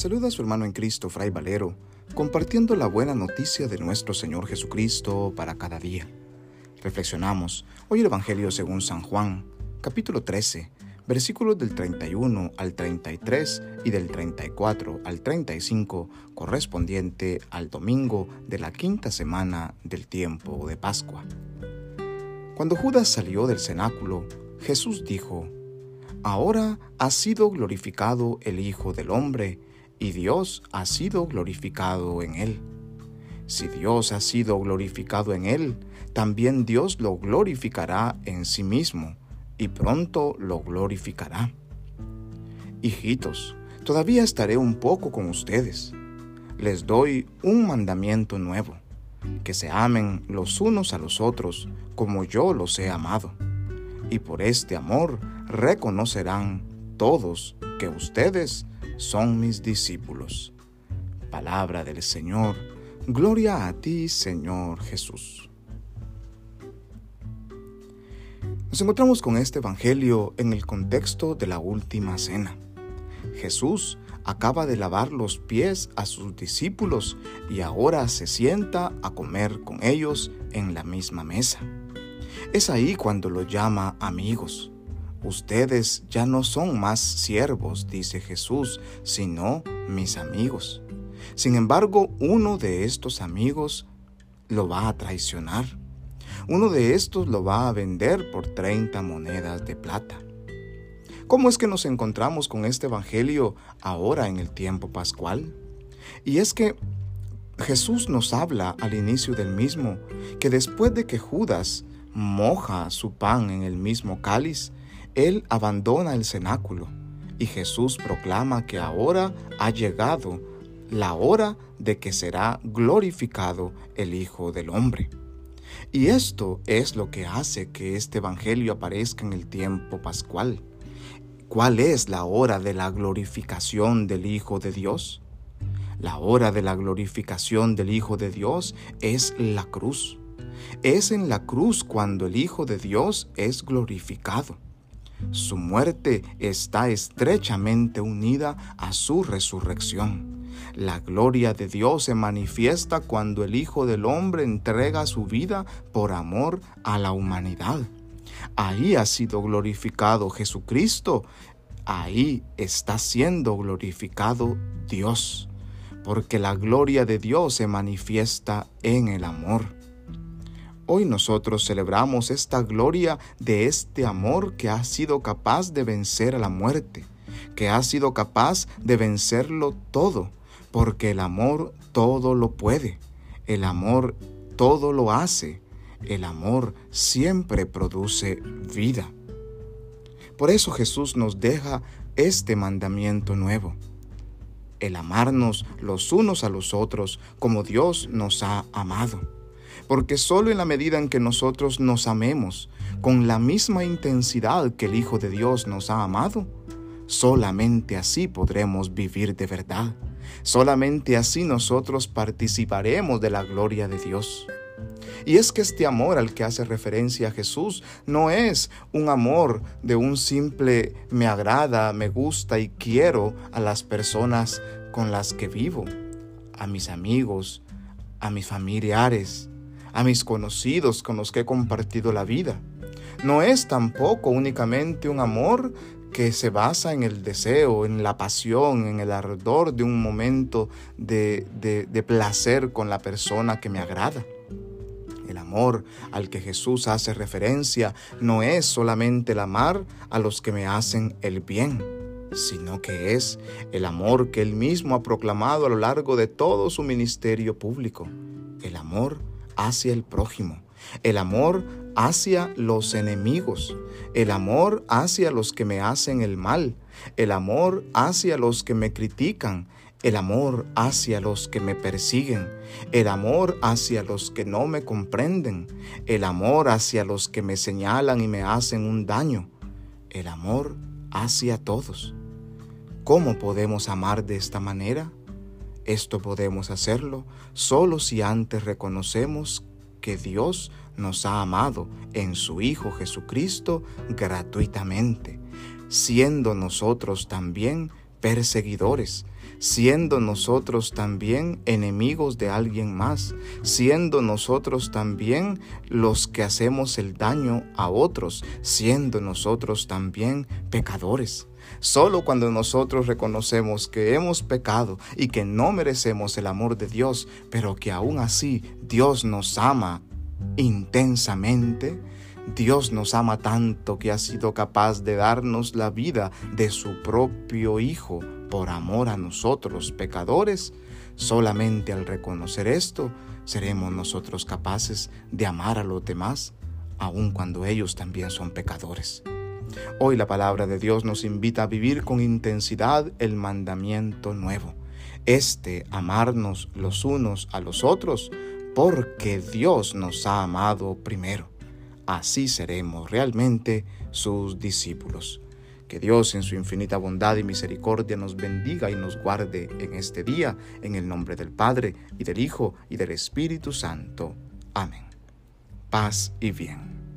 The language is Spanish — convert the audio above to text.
saluda a su hermano en Cristo, Fray Valero, compartiendo la buena noticia de nuestro Señor Jesucristo para cada día. Reflexionamos hoy el Evangelio según San Juan, capítulo 13, versículos del 31 al 33 y del 34 al 35, correspondiente al domingo de la quinta semana del tiempo de Pascua. Cuando Judas salió del cenáculo, Jesús dijo, Ahora ha sido glorificado el Hijo del Hombre, y Dios ha sido glorificado en él. Si Dios ha sido glorificado en él, también Dios lo glorificará en sí mismo, y pronto lo glorificará. Hijitos, todavía estaré un poco con ustedes. Les doy un mandamiento nuevo, que se amen los unos a los otros como yo los he amado. Y por este amor reconocerán todos que ustedes son mis discípulos. Palabra del Señor, gloria a ti Señor Jesús. Nos encontramos con este Evangelio en el contexto de la última cena. Jesús acaba de lavar los pies a sus discípulos y ahora se sienta a comer con ellos en la misma mesa. Es ahí cuando los llama amigos. Ustedes ya no son más siervos, dice Jesús, sino mis amigos. Sin embargo, uno de estos amigos lo va a traicionar. Uno de estos lo va a vender por 30 monedas de plata. ¿Cómo es que nos encontramos con este Evangelio ahora en el tiempo pascual? Y es que Jesús nos habla al inicio del mismo que después de que Judas moja su pan en el mismo cáliz, él abandona el cenáculo y Jesús proclama que ahora ha llegado la hora de que será glorificado el Hijo del Hombre. Y esto es lo que hace que este Evangelio aparezca en el tiempo pascual. ¿Cuál es la hora de la glorificación del Hijo de Dios? La hora de la glorificación del Hijo de Dios es la cruz. Es en la cruz cuando el Hijo de Dios es glorificado. Su muerte está estrechamente unida a su resurrección. La gloria de Dios se manifiesta cuando el Hijo del Hombre entrega su vida por amor a la humanidad. Ahí ha sido glorificado Jesucristo. Ahí está siendo glorificado Dios. Porque la gloria de Dios se manifiesta en el amor. Hoy nosotros celebramos esta gloria de este amor que ha sido capaz de vencer a la muerte, que ha sido capaz de vencerlo todo, porque el amor todo lo puede, el amor todo lo hace, el amor siempre produce vida. Por eso Jesús nos deja este mandamiento nuevo, el amarnos los unos a los otros como Dios nos ha amado porque solo en la medida en que nosotros nos amemos con la misma intensidad que el Hijo de Dios nos ha amado, solamente así podremos vivir de verdad. Solamente así nosotros participaremos de la gloria de Dios. Y es que este amor al que hace referencia Jesús no es un amor de un simple me agrada, me gusta y quiero a las personas con las que vivo, a mis amigos, a mis familiares, a mis conocidos con los que he compartido la vida. No es tampoco únicamente un amor que se basa en el deseo, en la pasión, en el ardor de un momento de, de, placer con la persona que me agrada. El amor al que Jesús hace referencia no es solamente el amar a los que me hacen el bien, sino que es el amor que Él mismo ha proclamado a lo largo de todo su ministerio público, el amor hacia el prójimo, el amor hacia los enemigos, el amor hacia los que me hacen el mal, el amor hacia los que me critican, el amor hacia los que me persiguen, el amor hacia los que no me comprenden, el amor hacia los que me señalan y me hacen un daño, el amor hacia todos. ¿Cómo podemos amar de esta manera? Esto podemos hacerlo solo si antes reconocemos que Dios nos ha amado en su Hijo Jesucristo gratuitamente, siendo nosotros también perseguidores, siendo nosotros también enemigos de alguien más, siendo nosotros también los que hacemos el daño a otros, siendo nosotros también pecadores. Solo cuando nosotros reconocemos que hemos pecado y que no merecemos el amor de Dios, pero que aún así Dios nos ama intensamente, Dios nos ama tanto que ha sido capaz de darnos la vida de su propio Hijo por amor a nosotros, pecadores, solamente al reconocer esto seremos nosotros capaces de amar a los demás, aun cuando ellos también son pecadores. Hoy la palabra de Dios nos invita a vivir con intensidad el mandamiento nuevo, este amarnos los unos a los otros, porque Dios nos ha amado primero. Así seremos realmente sus discípulos. Que Dios en su infinita bondad y misericordia nos bendiga y nos guarde en este día, en el nombre del Padre, y del Hijo, y del Espíritu Santo. Amén. Paz y bien.